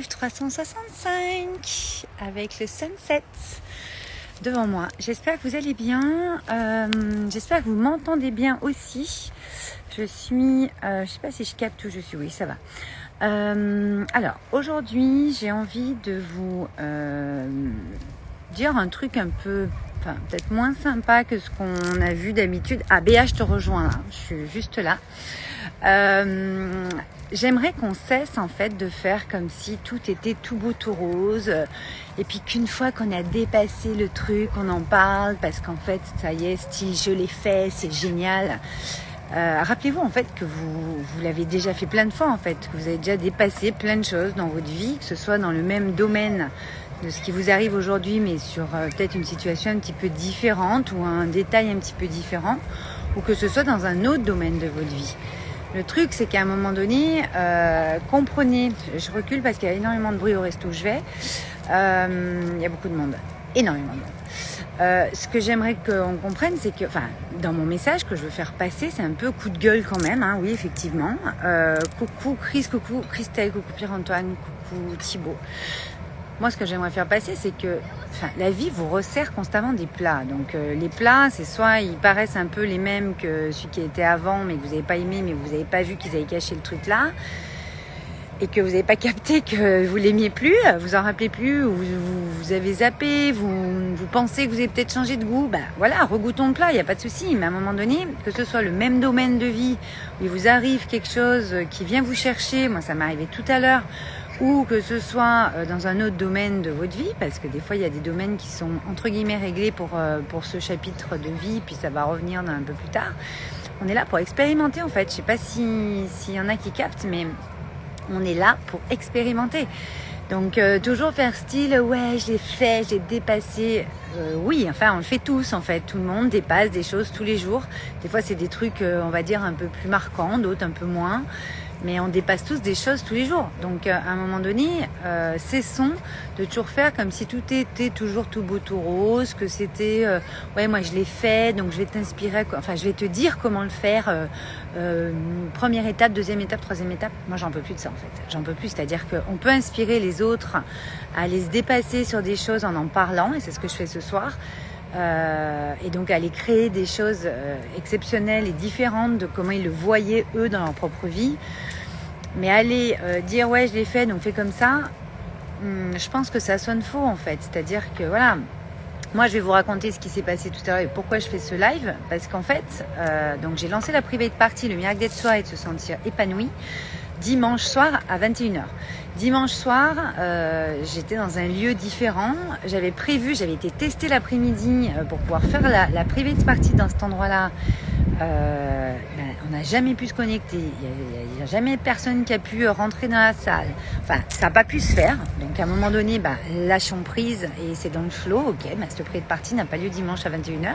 live 365 avec le sunset devant moi. J'espère que vous allez bien. Euh, j'espère que vous m'entendez bien aussi. Je suis, euh, je sais pas si je capte où je suis. Oui, ça va. Euh, alors aujourd'hui, j'ai envie de vous dire un truc un peu, peut-être moins sympa que ce qu'on a vu d'habitude. Ah, je te rejoins. Je suis juste là. Euh, J'aimerais qu'on cesse en fait de faire comme si tout était tout beau, tout rose, et puis qu'une fois qu'on a dépassé le truc, on en parle parce qu'en fait, ça y est, style, je l'ai fait, c'est génial. Euh, Rappelez-vous en fait que vous, vous l'avez déjà fait plein de fois en fait, que vous avez déjà dépassé plein de choses dans votre vie, que ce soit dans le même domaine de ce qui vous arrive aujourd'hui, mais sur euh, peut-être une situation un petit peu différente ou un détail un petit peu différent, ou que ce soit dans un autre domaine de votre vie. Le truc, c'est qu'à un moment donné, euh, comprenez, je recule parce qu'il y a énormément de bruit au resto où je vais. Euh, il y a beaucoup de monde, énormément de monde. Euh, ce que j'aimerais qu'on comprenne, c'est que, enfin, dans mon message que je veux faire passer, c'est un peu coup de gueule quand même, hein, oui, effectivement. Euh, coucou Chris, coucou Christelle, coucou Pierre-Antoine, coucou Thibault. Moi, ce que j'aimerais faire passer, c'est que la vie vous resserre constamment des plats. Donc, euh, les plats, c'est soit ils paraissent un peu les mêmes que celui qui était avant, mais que vous n'avez pas aimé, mais vous n'avez pas vu qu'ils avaient caché le truc là, et que vous n'avez pas capté que vous l'aimiez plus, vous en rappelez plus, ou vous, vous avez zappé, vous, vous pensez que vous avez peut-être changé de goût. Ben voilà, regoutons le plat, il n'y a pas de souci. Mais à un moment donné, que ce soit le même domaine de vie, où il vous arrive quelque chose qui vient vous chercher, moi ça m'est arrivé tout à l'heure, ou que ce soit euh, dans un autre domaine de votre vie, parce que des fois il y a des domaines qui sont entre guillemets réglés pour, euh, pour ce chapitre de vie, puis ça va revenir un peu plus tard. On est là pour expérimenter en fait. Je sais pas s'il y en a qui captent, mais on est là pour expérimenter. Donc euh, toujours faire style ouais j'ai fait, j'ai dépassé. oui, enfin on le fait tous en fait. Tout le monde dépasse des choses tous les jours. Des fois c'est des trucs on va dire un peu plus marquants, d'autres un peu moins mais on dépasse tous des choses tous les jours. Donc euh, à un moment donné, euh, cessons de toujours faire comme si tout était toujours tout beau, tout rose, que c'était euh, ouais moi je l'ai fait, donc je vais t'inspirer, enfin je vais te dire comment le faire. Euh, première étape, deuxième étape, troisième étape. Moi j'en peux plus de ça en fait. J'en peux plus, c'est-à-dire qu'on peut inspirer les autres à aller se dépasser sur des choses en en parlant, et c'est ce que je fais ce soir. Euh, et donc aller créer des choses euh, exceptionnelles et différentes de comment ils le voyaient eux dans leur propre vie. Mais aller euh, dire ouais je l'ai fait donc fais comme ça, hmm, je pense que ça sonne faux en fait. C'est-à-dire que voilà, moi je vais vous raconter ce qui s'est passé tout à l'heure et pourquoi je fais ce live. Parce qu'en fait, donc j'ai lancé la private party, le miracle d'être soi et de se sentir épanoui dimanche soir à 21h. Dimanche soir, euh, j'étais dans un lieu différent. J'avais prévu, j'avais été tester l'après-midi euh, pour pouvoir faire la, la private party dans cet endroit-là. Euh, ben, on n'a jamais pu se connecter. Il n'y a, jamais personne qui a pu rentrer dans la salle. Enfin, ça n'a pas pu se faire. Donc à un moment donné, ben, lâchons prise et c'est dans le flow. Ok, ben, cette private party n'a pas lieu dimanche à 21h.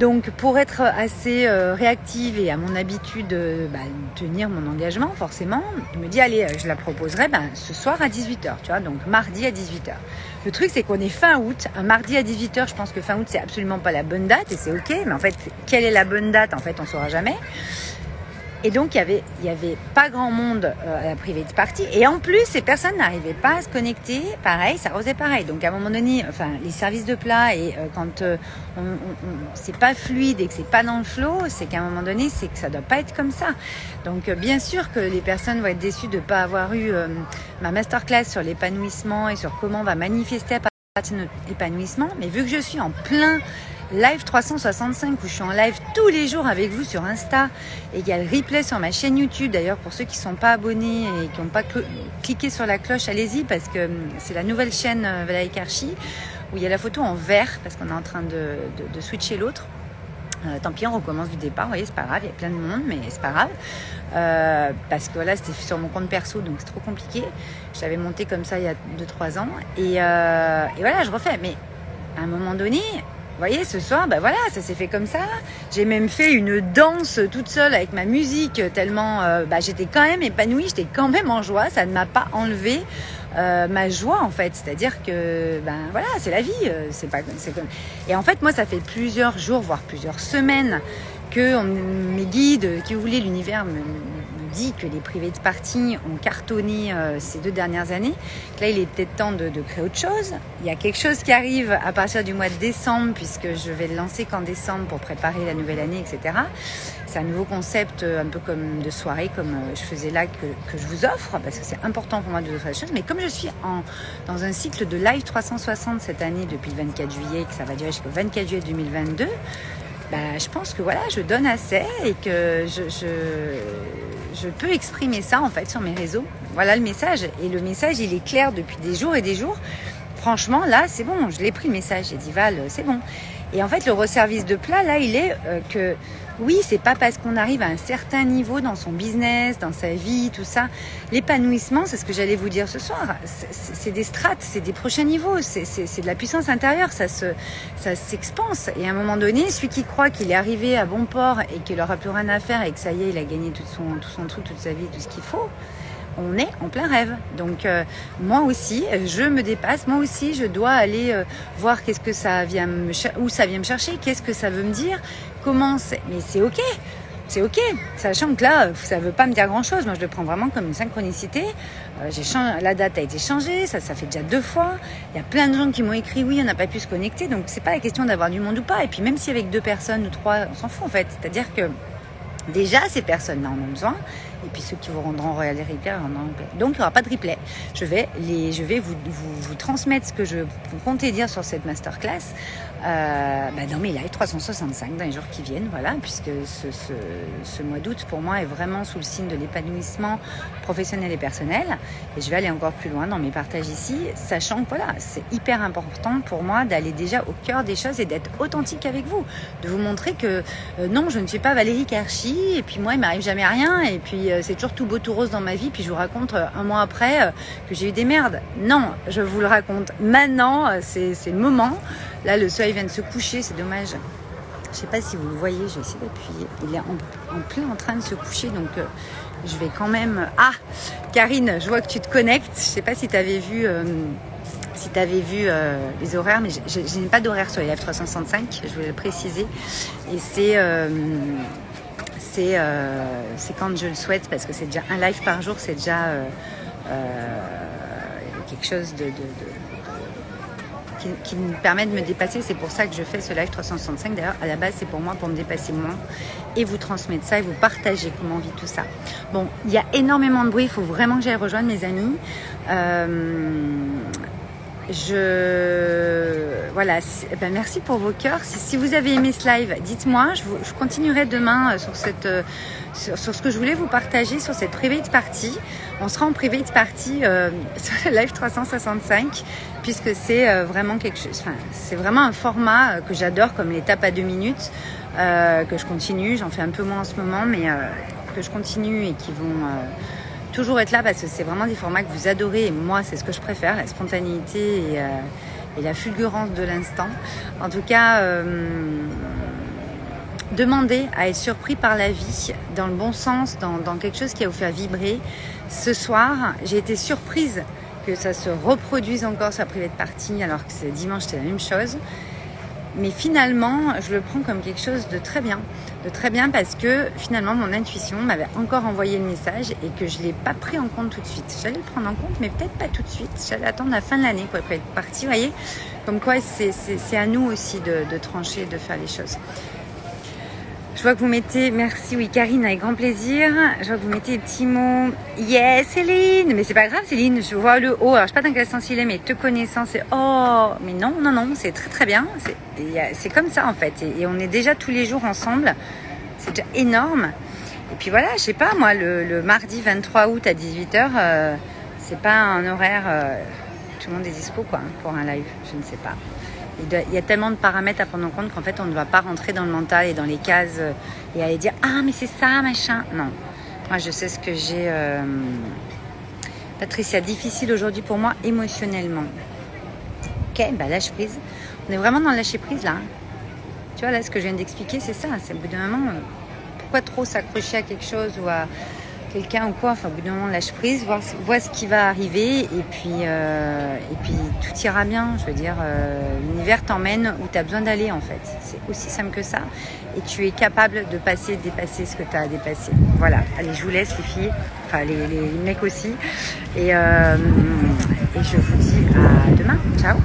Donc pour être assez euh, réactive et à mon habitude de bah, tenir mon engagement, forcément, je me dis allez, je la proposerai ben, ce soir à 18h, tu vois, donc mardi à 18h. Le truc c'est qu'on est fin août, un mardi à 18h, je pense que fin août c'est absolument pas la bonne date et c'est ok, mais en fait quelle est la bonne date en fait on saura jamais. Et donc, il y avait, y avait pas grand monde euh, à la private party. Et en plus, ces personnes n'arrivaient pas à se connecter. Pareil, ça faisait pareil. Donc, à un moment donné, enfin, les services de plat et euh, quand euh, on, c'est pas fluide et que c'est pas dans le flow, c'est qu'à un moment donné, c'est que ça doit pas être comme ça. Donc, bien sûr que les personnes vont être déçues de pas avoir eu ma masterclass sur l'épanouissement et sur comment on va manifester à partir de notre épanouissement. Mais vu que je suis en plein Live 365 où je suis en live tous les jours avec vous sur Insta et il y a le replay sur ma chaîne YouTube. D'ailleurs, pour ceux qui ne sont pas abonnés et qui n'ont pas cliqué sur la cloche, allez-y parce que hum, c'est la nouvelle chaîne euh, Valérie Karchi où il y a la photo en vert parce qu'on est en train de, switcher l'autre. Euh, tant pis, on recommence du départ. Vous voyez, c'est pas grave, il y a plein de monde, mais c'est pas grave. Euh, parce que voilà, c'était sur mon compte perso, donc c'est trop compliqué. Je l'avais monté comme ça il y a 2-3 ans. Et, euh, et voilà, je refais. Mais à un moment donné, voyez, ce soir, ben voilà, ça s'est fait comme ça. J'ai même fait une danse toute seule avec ma musique, tellement euh, bah, j'étais quand même épanouie, j'étais quand même en joie. Ça ne m'a pas enlevé euh, ma joie en fait. C'est-à-dire que ben voilà, c'est la vie. Euh, c'est pas, c'est. Et en fait, moi, ça fait plusieurs jours, voire plusieurs semaines que mes guides, qui voulaient l'univers me, dit que les privés de partie ont cartonné euh, ces deux dernières années. Là, il est peut-être temps de, créer autre chose. Il y a quelque chose qui arrive à partir du mois de décembre, puisque je vais le lancer qu'en décembre pour préparer la nouvelle année, etc. C'est un nouveau concept, euh, un peu comme de soirée, comme euh, je faisais là, que, je vous offre, parce que c'est important pour moi de vous offrir la chose. Mais comme je suis en, dans un cycle de live 360 cette année, depuis le 24 juillet, que ça va durer jusqu'au 24 juillet 2022, bah, je pense que voilà, je donne assez et que je, je, peux exprimer ça en fait sur mes réseaux. Voilà le message. Et le message, il est clair depuis des jours et des jours. Franchement, là, c'est bon, je l'ai pris le message. J'ai dit, Val, c'est bon. Et en fait, le resservice de plat, là, il est euh, que oui, c'est pas parce qu'on arrive à un certain niveau dans son business, dans sa vie, tout ça. L'épanouissement, c'est ce que j'allais vous dire ce soir. C'est des strates, c'est des prochains niveaux, c'est de la puissance intérieure, ça se, ça s'expanse. Et à un moment donné, celui qui croit qu'il est arrivé à bon port et qu'il n'aura plus rien à faire et que ça y est, il a gagné tout son, tout truc, toute sa vie, tout ce qu'il faut, on est en plein rêve. Donc euh, moi aussi, je me dépasse. Moi aussi, je dois aller euh, voir qu'est-ce où ça vient me chercher, qu'est-ce que ça veut me dire, comment c'est. Mais c'est ok. C'est ok, sachant que là, ça ne veut pas me dire grand-chose. Moi, je le prends vraiment comme une synchronicité. Euh, la date a été changée, ça, ça fait déjà deux fois. Il y a plein de gens qui m'ont écrit, oui, on n'a pas pu se connecter. Donc, c'est pas la question d'avoir du monde ou pas. Et puis, même si avec deux personnes ou trois, on s'en fout en fait. C'est-à-dire que déjà, ces personnes-là en ont besoin et puis ceux qui vous rendront Royal Replay rendront Donc il n'y aura pas de replay. Je vais, les, je vais vous, vous, transmettre ce que je comptais dire sur cette masterclass euh, bah dans mes lives 365 dans les jours qui viennent, voilà, puisque ce, ce, ce mois d'août pour moi est vraiment sous le signe de l'épanouissement professionnel et personnel. Et je vais aller encore plus loin dans mes partages ici, sachant que voilà, c'est hyper important pour moi d'aller déjà au cœur des choses et d'être authentique avec vous, de vous montrer que euh, non, je ne suis pas Valérie Karchi, et puis moi il m'arrive jamais rien, et puis euh, c'est toujours tout beau tout rose dans ma vie, puis je vous raconte euh, un mois après que j'ai eu des merdes. Non, je vous le raconte maintenant, c'est le moment. Là, le soleil vient de se coucher, c'est dommage. Je sais pas si vous le voyez, je vais essayer d'appuyer. Il est en, plein en train de se coucher, donc euh, je vais quand même. Ah, Karine, je vois que tu te connectes. Je sais pas si tu avais vu, euh, si avais vu euh, les horaires, mais je n'ai pas d'horaire sur les Live 365. Je voulais le préciser. Et c'est c'est quand je le souhaite, parce que c'est déjà un live par jour, c'est déjà quelque chose qui, me permet de me dépasser. C'est pour ça que je fais ce live 365. D'ailleurs, à la base, c'est pour moi, pour me dépasser moins et vous transmettre ça et vous partager comment on vit tout ça. Bon, il y a énormément de bruit. Il faut vraiment que j'aille rejoindre mes amis. Euh, je voilà, ben merci pour vos cœurs. Si, vous avez aimé ce live, dites-moi. Je, je, continuerai demain euh, sur cette euh, sur, ce que je voulais vous partager sur cette private party. On sera en private party euh, sur le live 365 puisque c'est vraiment quelque chose. Enfin, c'est vraiment un format que j'adore comme l'étape à deux minutes que je continue. J'en fais un peu moins en ce moment, mais que je continue et qui vont toujours être là parce que c'est vraiment des formats que vous adorez et moi c'est ce que je préfère, la spontanéité et, euh, la fulgurance de l'instant. En tout cas, euh, demandez à être surpris par la vie dans le bon sens, dans, quelque chose qui va vous faire vibrer. Ce soir, j'ai été surprise que ça se reproduise encore sur la privée de partie alors que c'est dimanche, c'est la même chose. Mais finalement, je le prends comme quelque chose de très bien. De très bien parce que finalement, mon intuition m'avait encore envoyé le message et que je ne l'ai pas pris en compte tout de suite. J'allais le prendre en compte, mais peut-être pas tout de suite. J'allais attendre la fin de l'année pour être partie, vous voyez. Comme quoi, c'est à nous aussi de, de trancher, de faire les choses. Je vois que vous mettez, merci, oui, Karine, avec grand plaisir. Je vois que vous mettez des petits mots. Yes, Céline Mais c'est pas grave, Céline, je vois le haut. Alors, je sais pas dans quel sens il est, mais te connaissant, c'est oh Mais non, non, non, c'est très très bien. C'est comme ça, en fait. Et, on est déjà tous les jours ensemble. C'est déjà énorme. Et puis voilà, je sais pas, moi, le, mardi 23 août à 18h, euh, c'est pas un horaire. Euh, tout le monde est dispo, quoi, pour un live. Je ne sais pas il y a tellement de paramètres à prendre en compte qu'en fait, on ne va pas rentrer dans le mental et dans les cases euh, et aller dire Ah, mais c'est ça, machin. Non. Moi, je sais ce que j'ai. Euh... Patricia, difficile aujourd'hui pour moi émotionnellement. Ok, bah lâche prise. On est vraiment dans le lâcher prise là. Tu vois, là, ce que je viens d'expliquer, c'est ça. C'est au bout d'un moment, euh, pourquoi trop s'accrocher à quelque chose ou à quelqu'un ou quoi. Enfin, au bout d'un moment, lâche prise, vois, vois ce qui va arriver et puis, euh, et puis tout ira bien. Je veux dire, euh, l'univers t'emmène où tu as besoin d'aller en fait. C'est aussi simple que ça. Et tu es capable de passer, de dépasser ce que tu as à dépasser. Voilà. Allez, je vous laisse les filles, enfin les, les mecs aussi. Et, euh, et je vous dis à demain. Ciao